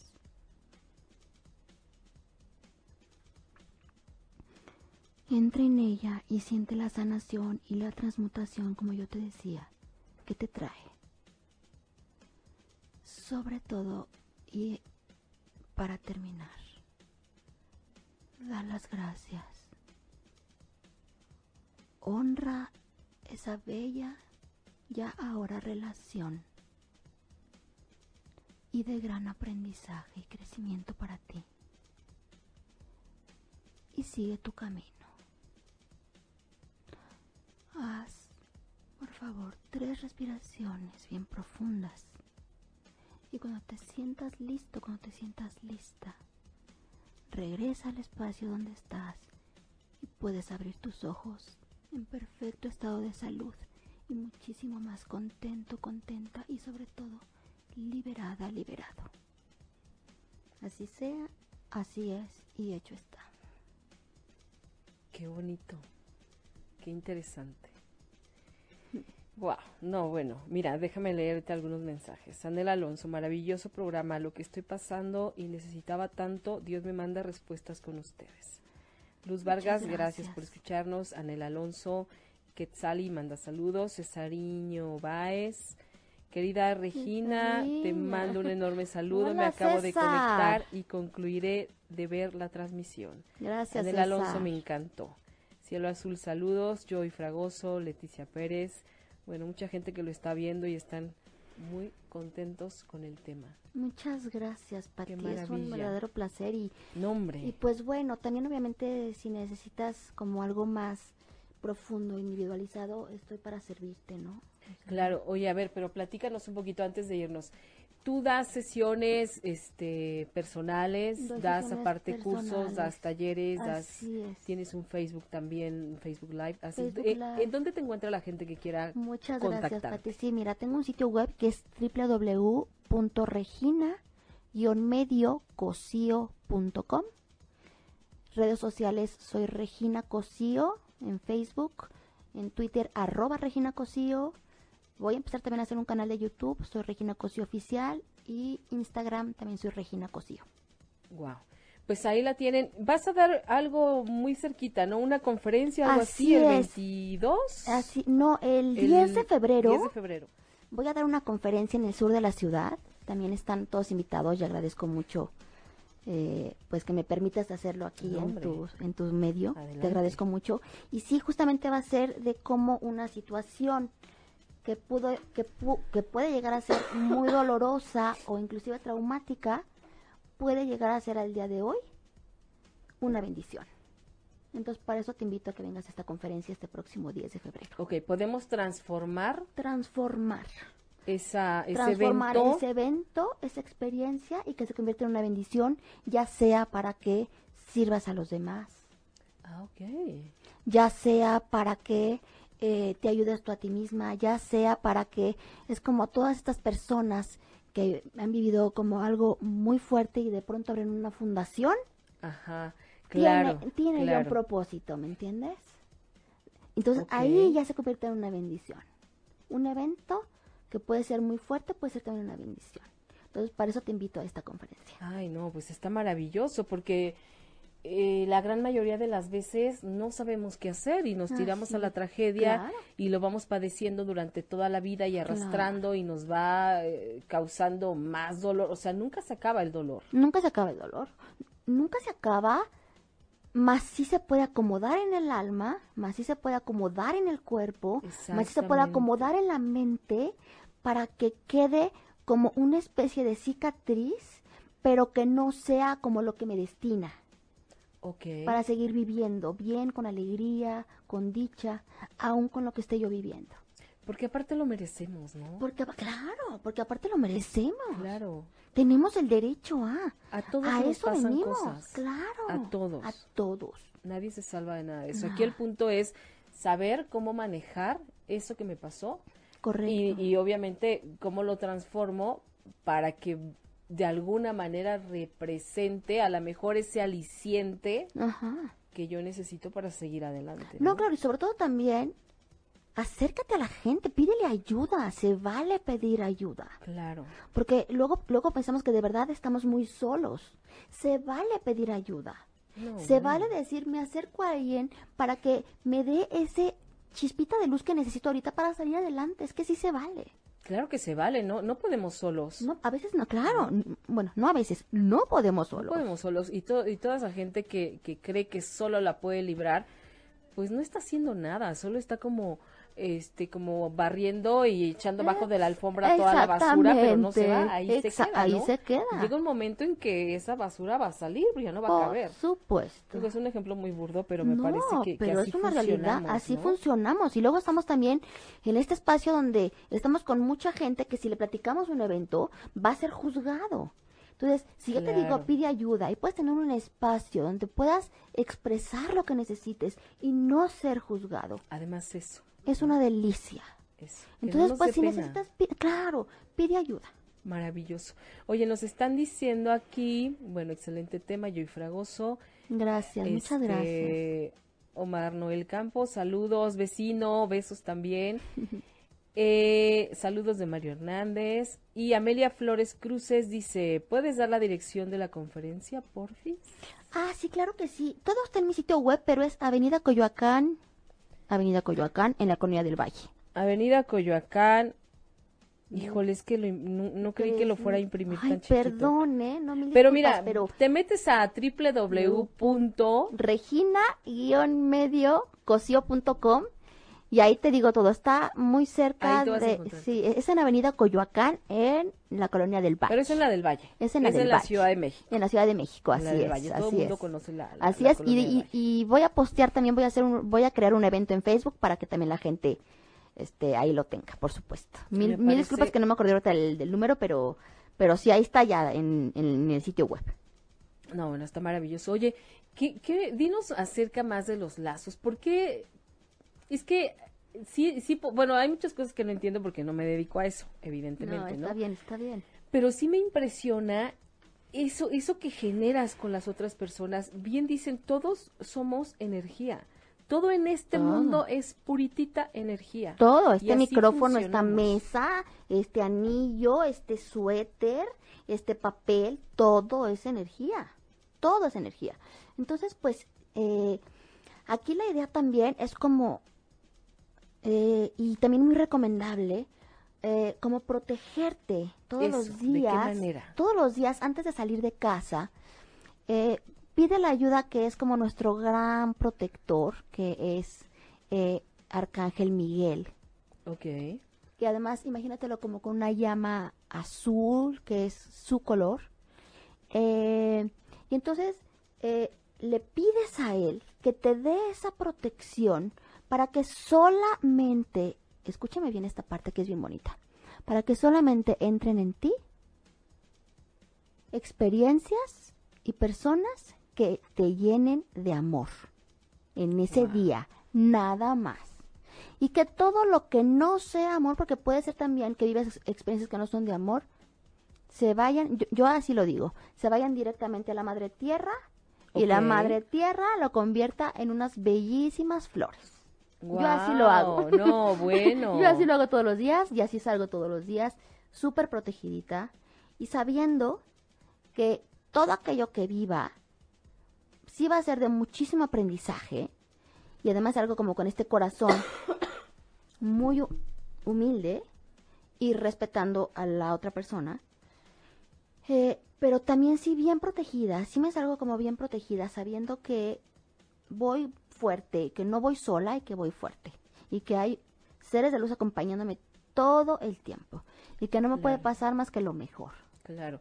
Entra en ella y siente la sanación y la transmutación, como yo te decía, que te trae. Sobre todo, y para terminar, da las gracias. Honra esa bella, ya ahora relación y de gran aprendizaje y crecimiento para ti. Y sigue tu camino. Haz, por favor, tres respiraciones bien profundas. Y cuando te sientas listo, cuando te sientas lista, regresa al espacio donde estás y puedes abrir tus ojos en perfecto estado de salud y muchísimo más contento, contenta y sobre todo liberada, liberado. Así sea, así es y hecho está. Qué bonito, qué interesante. Wow, no, bueno, mira, déjame leerte algunos mensajes. Anel Alonso, maravilloso programa, lo que estoy pasando y necesitaba tanto, Dios me manda respuestas con ustedes. Luz Vargas, gracias. gracias. por escucharnos. Anel Alonso, Quetzali manda saludos. Cesariño Baez, querida Regina, te mando un enorme saludo. me acabo de conectar y concluiré de ver la transmisión. Gracias, Anel Alonso me encantó. Cielo Azul, saludos. Joy Fragoso, Leticia Pérez. Bueno, mucha gente que lo está viendo y están muy contentos con el tema. Muchas gracias, Pati. Es un verdadero placer y, Nombre. y pues bueno, también obviamente si necesitas como algo más profundo, individualizado, estoy para servirte, ¿no? Claro, oye, a ver, pero platícanos un poquito antes de irnos. Tú das sesiones este, personales, das aparte cursos, das talleres, das, es. tienes un Facebook también, Facebook Live. Facebook eh, Live. ¿En dónde te encuentra la gente que quiera Muchas gracias, contactarte? Pati. Sí, mira, tengo un sitio web que es www.regina-mediocosio.com. Redes sociales, soy Regina Cosío en Facebook, en Twitter, arroba Regina Cosío. Voy a empezar también a hacer un canal de YouTube, soy Regina Cosío Oficial, y Instagram también soy Regina Cosío. Wow. Pues ahí la tienen. Vas a dar algo muy cerquita, ¿no? Una conferencia, algo así, Así el es. 22. Así, no, el El 10 de febrero 10 de febrero. Voy a dar una conferencia en el sur de la ciudad. También están todos invitados y agradezco mucho eh, pues que me permitas hacerlo aquí No, en tu, en tu medio. Adelante. Te agradezco mucho. Y sí, justamente va a ser de cómo una situación que, pudo, que, pu- que puede llegar a ser muy dolorosa o inclusive traumática, puede llegar a ser al día de hoy una bendición. Entonces, para eso te invito a que vengas a esta conferencia este próximo 10 de febrero. Ok, podemos transformar Transformar. esa, ese transformar evento. ese evento, esa experiencia y que se convierta en una bendición, ya sea para que sirvas a los demás, Ah, ok. ya sea para que eh, te ayudes tú a ti misma, ya sea para que es como todas estas personas que han vivido como algo muy fuerte y de pronto abren una fundación, Ajá, claro. tiene, tiene ya un propósito, ¿me entiendes? Entonces ahí ya se convierte en una bendición. Un evento que puede ser muy fuerte, puede ser también una bendición. Entonces, para eso te invito a esta conferencia. Ay, no, pues está maravilloso porque eh, la gran mayoría de las veces no sabemos qué hacer y nos Ah, tiramos sí, a la tragedia claro. y lo vamos padeciendo durante toda la vida y arrastrando y nos va eh, causando más dolor. O sea, nunca se acaba el dolor. Nunca se acaba el dolor, nunca se acaba, más sí se puede acomodar en el alma, más sí se puede acomodar en el cuerpo, más sí se puede acomodar en la mente para que quede como una especie de cicatriz, pero que no sea como lo que me destina. Para seguir viviendo bien, con alegría, con dicha, aún con lo que esté yo viviendo. Porque aparte lo merecemos, ¿no? Porque, claro, porque aparte lo merecemos. Claro. Tenemos el derecho a. A todos a nos eso pasan venimos, cosas. claro. A todos. A todos. Nadie se salva de nada de eso. No. Aquí el punto es saber cómo manejar eso que me pasó Correcto. y, y obviamente cómo lo transformo para que de alguna manera represente a lo mejor ese aliciente Ajá. que yo necesito para seguir adelante. No, claro, y sobre todo también, acércate a la gente, pídele ayuda, se vale pedir ayuda. Claro. Porque luego, luego pensamos que de verdad estamos muy solos. Se vale pedir ayuda. No, se vale decir, me acerco a alguien para que me dé ese chispita de luz que necesito ahorita para salir adelante. Es que sí se vale. Claro que se vale, no, no podemos solos. No, a veces no, claro. Bueno, no a veces, no podemos No solos. podemos solos. Y, to- y toda esa gente que, que cree que solo la puede librar, pues no está haciendo nada, solo está como este como barriendo y echando bajo de la alfombra toda la basura, pero no se va, ahí se queda, ahí ¿no? se queda. Llega un momento en que esa basura va a salir, ya no va a Por caber. supuesto. Digo, es un ejemplo muy burdo, pero me no, parece que, que pero así es una realidad, así ¿no? funcionamos. Y luego estamos también en este espacio donde estamos con mucha gente que si le platicamos un evento va a ser juzgado. Entonces, si yo te digo Claro. pide ayuda y puedes tener un espacio donde puedas expresar lo que necesites y no ser juzgado, Además eso, es una delicia. eso. Entonces, pues si pena. necesitas, claro, pide ayuda. Maravilloso. Oye, nos están diciendo aquí, bueno, excelente tema, Joy Fragoso. Gracias, muchas gracias. Este, Omar Noel Campos, saludos, vecino, besos también. Eh, saludos de Mario Hernández. Y Amelia Flores Cruces dice, ¿puedes dar la dirección de la conferencia, porfis? Ah, sí, claro que sí. Todo está en mi sitio web, pero es Avenida Coyoacán, Avenida Coyoacán, en la Colonia del Valle. Avenida Coyoacán. Híjole, es que lo no, no creí que lo fuera a imprimir Ay, tan chiquito. perdón, ¿eh? No, mil Pero mira, pero te metes a www. regina-medio-cosio.com y ahí te digo todo. Está muy cerca de... Sí, es en Avenida Coyoacán, en la Colonia del Valle. Pero es en la del Valle. Es en la del la Valle. Ciudad de México. En la Ciudad de México, En así la es. Valle. Todo el así mundo es. conoce la, la- Así la es, y, voy a postear también, voy a hacer un, voy a crear un evento en Facebook para que también la gente este ahí lo tenga, por supuesto. Mil, mil disculpas que no me acordé ahorita del, del número, pero pero sí ahí está ya en, en el sitio web. No, bueno, está maravilloso. Oye, ¿qué, qué, dinos acerca más de los lazos. ¿Por qué? Es que sí, sí, bueno, hay muchas cosas que no entiendo porque no me dedico a eso, evidentemente, ¿no? está bien, está bien. Pero sí me impresiona eso, eso que generas con las otras personas. Bien dicen, todos somos energía. Todo en este Todo. mundo es puritita energía. Todo, este micrófono, esta mesa, este anillo, este suéter, este papel, todo es energía. Todo es energía. Entonces, pues, eh, aquí la idea también es como, eh, y también muy recomendable, eh, como protegerte todos Eso, los ¿de qué días. manera? Todos los días antes de salir de casa. eh, pide la ayuda que es como nuestro gran protector, que es Arcángel Miguel Ok. que además imagínatelo como con una llama azul, que es su color. Y entonces le pides a él que te dé esa protección para que solamente, escúchame bien esta parte que es bien bonita, para que solamente entren en ti experiencias y personas que te llenen de amor en ese día, nada más. Y que todo lo que no sea amor, porque puede ser también que vivas experiencias que no son de amor, se vayan, yo, yo así lo digo, se vayan directamente a la madre tierra y la madre tierra lo convierta en unas bellísimas flores. Yo así lo hago. No, bueno. Yo así lo hago todos los días y así salgo todos los días, súper protegidita y sabiendo que todo aquello que viva sí va a ser de muchísimo aprendizaje y además algo como con este corazón muy hu- humilde y respetando a la otra persona. Eh, pero también sí bien protegida, sí me salgo como bien protegida, sabiendo que voy fuerte, que no voy sola y que voy fuerte. Y que hay seres de luz acompañándome todo el tiempo. Y que no me puede pasar más que lo mejor. Claro.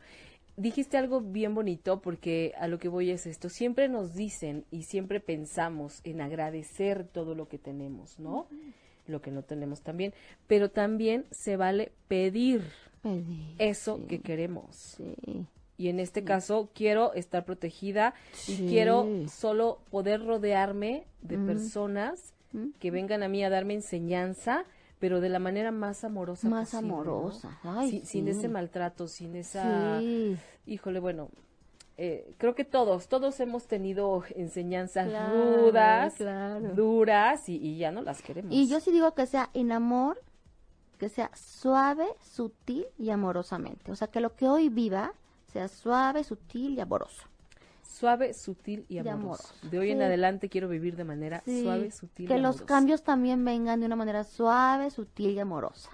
Dijiste algo bien bonito porque a lo que voy es esto. Siempre nos dicen y siempre pensamos en agradecer todo lo que tenemos, ¿no? Lo que no tenemos también. Pero también se vale pedir Pedir, eso sí, que queremos. Sí. Y en este caso quiero estar protegida y quiero solo poder rodearme de Mm. personas Mm. que vengan a mí a darme enseñanza, pero de la manera más amorosa Más posible, ¿no? amorosa. Ay, sin, ese maltrato, sin esa... Sí. Híjole, bueno, eh, creo que todos, todos hemos tenido enseñanzas Claro, rudas, claro. duras y, y ya no las queremos. Y yo sí digo que sea en amor, que sea suave, sutil y amorosamente. O sea, que lo que hoy viva sea suave, sutil y amoroso. Suave, sutil y Y amoroso. De hoy en adelante quiero vivir de manera Sí, suave, sutil que y los amorosa. cambios también vengan de una manera suave, sutil y amorosa.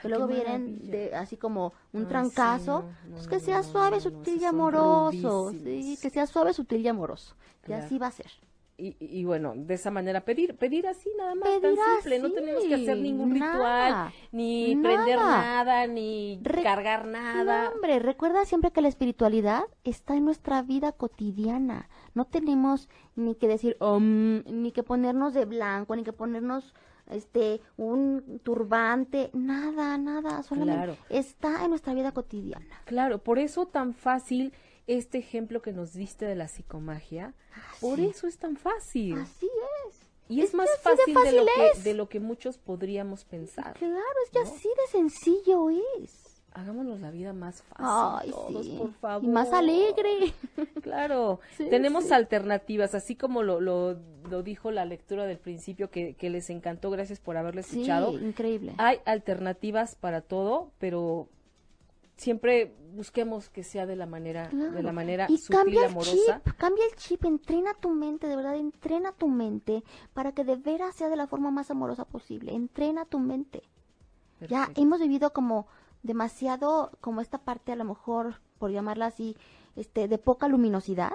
Que luego vienen de así como un Ay, trancazo, sí, no, no, pues que sea suave, no, sutil y amoroso, sí, que sea suave, sutil y amoroso. Y así va a ser. Y, y- bueno, de esa manera pedir, pedir así nada más, Pedir tan simple, no tenemos que hacer ningún ritual, ni nada. prender nada, ni Re- cargar nada. No, hombre, recuerda siempre que la espiritualidad está en nuestra vida cotidiana. No tenemos ni que decir "Om", ni que ponernos de blanco, ni que ponernos este un turbante, nada, nada, solamente Claro. está en nuestra vida cotidiana. Claro, por eso tan fácil este ejemplo que nos diste de la psicomagia, por sí. eso es tan fácil. Así es. y es es, más de fácil, de, lo que, es. de lo que muchos podríamos pensar. Claro, es que ¿no? así de sencillo es. Hagámonos la vida más fácil, Ay, todos, sí. por favor. Y más alegre. Claro, Sí, tenemos sí. alternativas, así como lo, lo, lo dijo la lectura del principio, que, que les encantó, gracias por haberlo Sí, escuchado. increíble. Hay alternativas para todo, pero siempre busquemos que sea de la manera, de la manera y sutil cambia el amorosa. chip, cambia el chip, entrena tu mente, de verdad, entrena tu mente para que de veras sea de la forma más amorosa posible. Entrena tu mente. Ya hemos vivido como demasiado, como esta parte a lo mejor, por llamarla así, este, de poca luminosidad.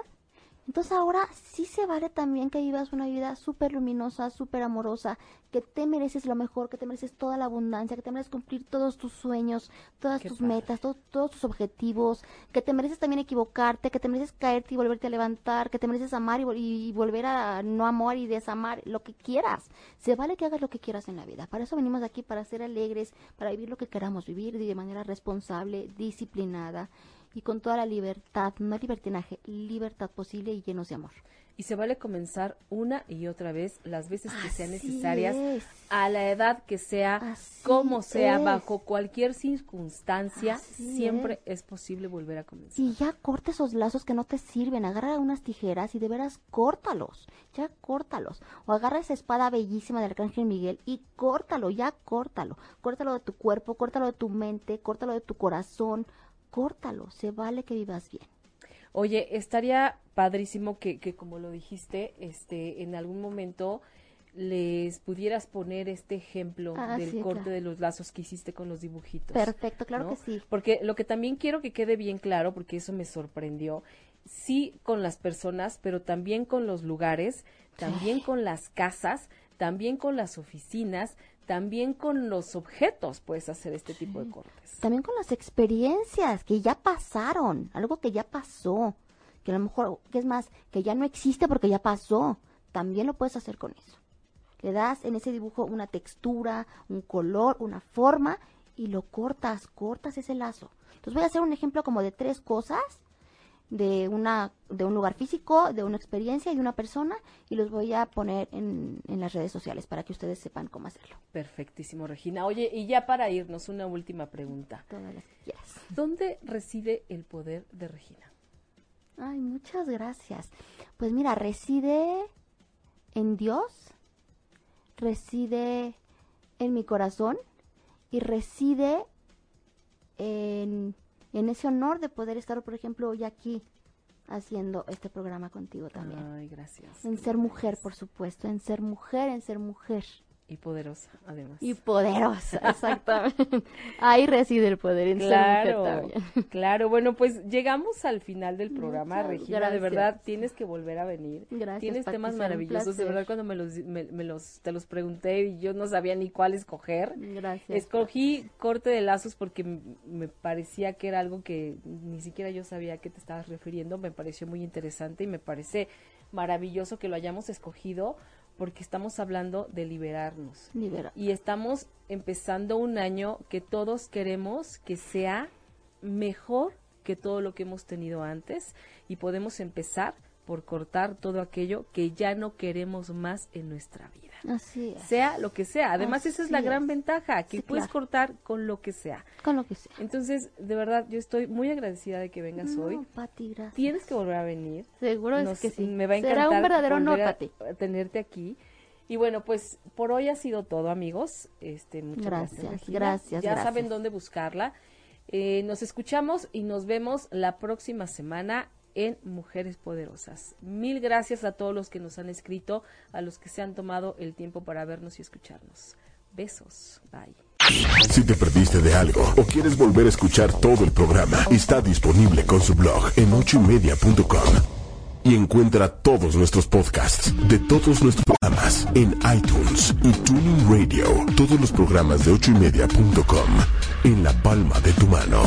Entonces ahora sí se vale también que vivas una vida súper luminosa, súper amorosa, que te mereces lo mejor, que te mereces toda la abundancia, que te mereces cumplir todos tus sueños, todas Qué tus padre. metas, to- todos tus objetivos, que te mereces también equivocarte, que te mereces caerte y volverte a levantar, que te mereces amar y, y volver a no amar y desamar, lo que quieras. Se vale que hagas lo que quieras en la vida. Para eso venimos aquí, para ser alegres, para vivir lo que queramos vivir de manera responsable, disciplinada y con toda la libertad, no libertinaje, libertad posible y llenos de amor. Y se vale comenzar una y otra vez, las veces que sean necesarias, es. a la edad que sea, Así como sea, es. bajo cualquier circunstancia, Así siempre es. posible volver a comenzar. Y ya corta esos lazos que no te sirven. Agarra unas tijeras y de veras córtalos. Ya córtalos. O agarra esa espada bellísima del Arcángel Miguel y córtalo, ya córtalo. Córtalo de tu cuerpo, córtalo de tu mente, córtalo de tu corazón. Córtalo. Se vale que vivas bien. Oye, estaría padrísimo que, que como lo dijiste, este, en algún momento les pudieras poner este ejemplo Ah, del sí, corte claro. de los lazos que hiciste con los dibujitos. Perfecto, claro ¿no? que sí. Porque lo que también quiero que quede bien claro, porque eso me sorprendió, sí con las personas, pero también con los lugares, también con las casas, también con las oficinas, también con los objetos puedes hacer este tipo de cortes. También con las experiencias que ya pasaron, algo que ya pasó, que a lo mejor, que es más, que ya no existe porque ya pasó, también lo puedes hacer con eso. Le das en ese dibujo una textura, un color, una forma y lo cortas, cortas ese lazo. Entonces voy a hacer un ejemplo como de tres cosas, de una de un lugar físico, de una experiencia y de una persona y los voy a poner en, en las redes sociales para que ustedes sepan cómo hacerlo. Perfectísimo, Regina. Oye, y ya para irnos, una última pregunta. Todas las que quieras. ¿Dónde reside el poder de Regina? Ay, muchas gracias. Pues mira, reside en Dios, reside en mi corazón y reside en, en ese honor de poder estar, por ejemplo, hoy aquí haciendo este programa contigo también. Ay, gracias. En ser mujer, por supuesto, en ser mujer, en ser mujer. Y poderosa, además. Y poderosa, exactamente. Ahí reside el poder, en Claro, claro. Bueno, pues llegamos al final del programa, Muchas Regina. De verdad, tienes que volver a venir. Gracias, Tienes Pati, temas maravillosos. De verdad, cuando me los, me, me los, te los pregunté y yo no sabía ni cuál escoger. Gracias. Escogí corte de lazos porque me parecía que era algo que ni siquiera yo sabía a qué te estabas refiriendo. Me pareció muy interesante y me parece maravilloso que lo hayamos escogido porque estamos hablando de liberarnos. Libera. Y estamos empezando un año que todos queremos que sea mejor que todo lo que hemos tenido antes y podemos empezar por cortar todo aquello que ya no queremos más en nuestra vida. Así es. Sea lo que sea. Además, esa es la gran ventaja, que Sí, puedes claro. cortar con lo que sea. Con lo que sea. Entonces, de verdad, yo estoy muy agradecida de que vengas No, hoy. Pati, gracias. Tienes que volver a venir. Seguro es que sí. Me va a encantar Será un verdadero a- Pati. a tenerte aquí. Y bueno, pues por hoy ha sido todo, amigos. Este, muchas gracias. Gracias, gracias, Ya gracias. saben dónde buscarla. Eh, nos escuchamos y nos vemos la próxima semana en Mujeres Poderosas. Mil gracias a todos los que nos han escrito, a los que se han tomado el tiempo para vernos y escucharnos. Besos. Bye. Si te perdiste de algo o quieres volver a escuchar todo el programa, está disponible con su blog en ochoymedia.com. Y encuentra todos nuestros podcasts de todos nuestros programas en iTunes y Tuning Radio. Todos los programas de ochoymedia.com en la palma de tu mano.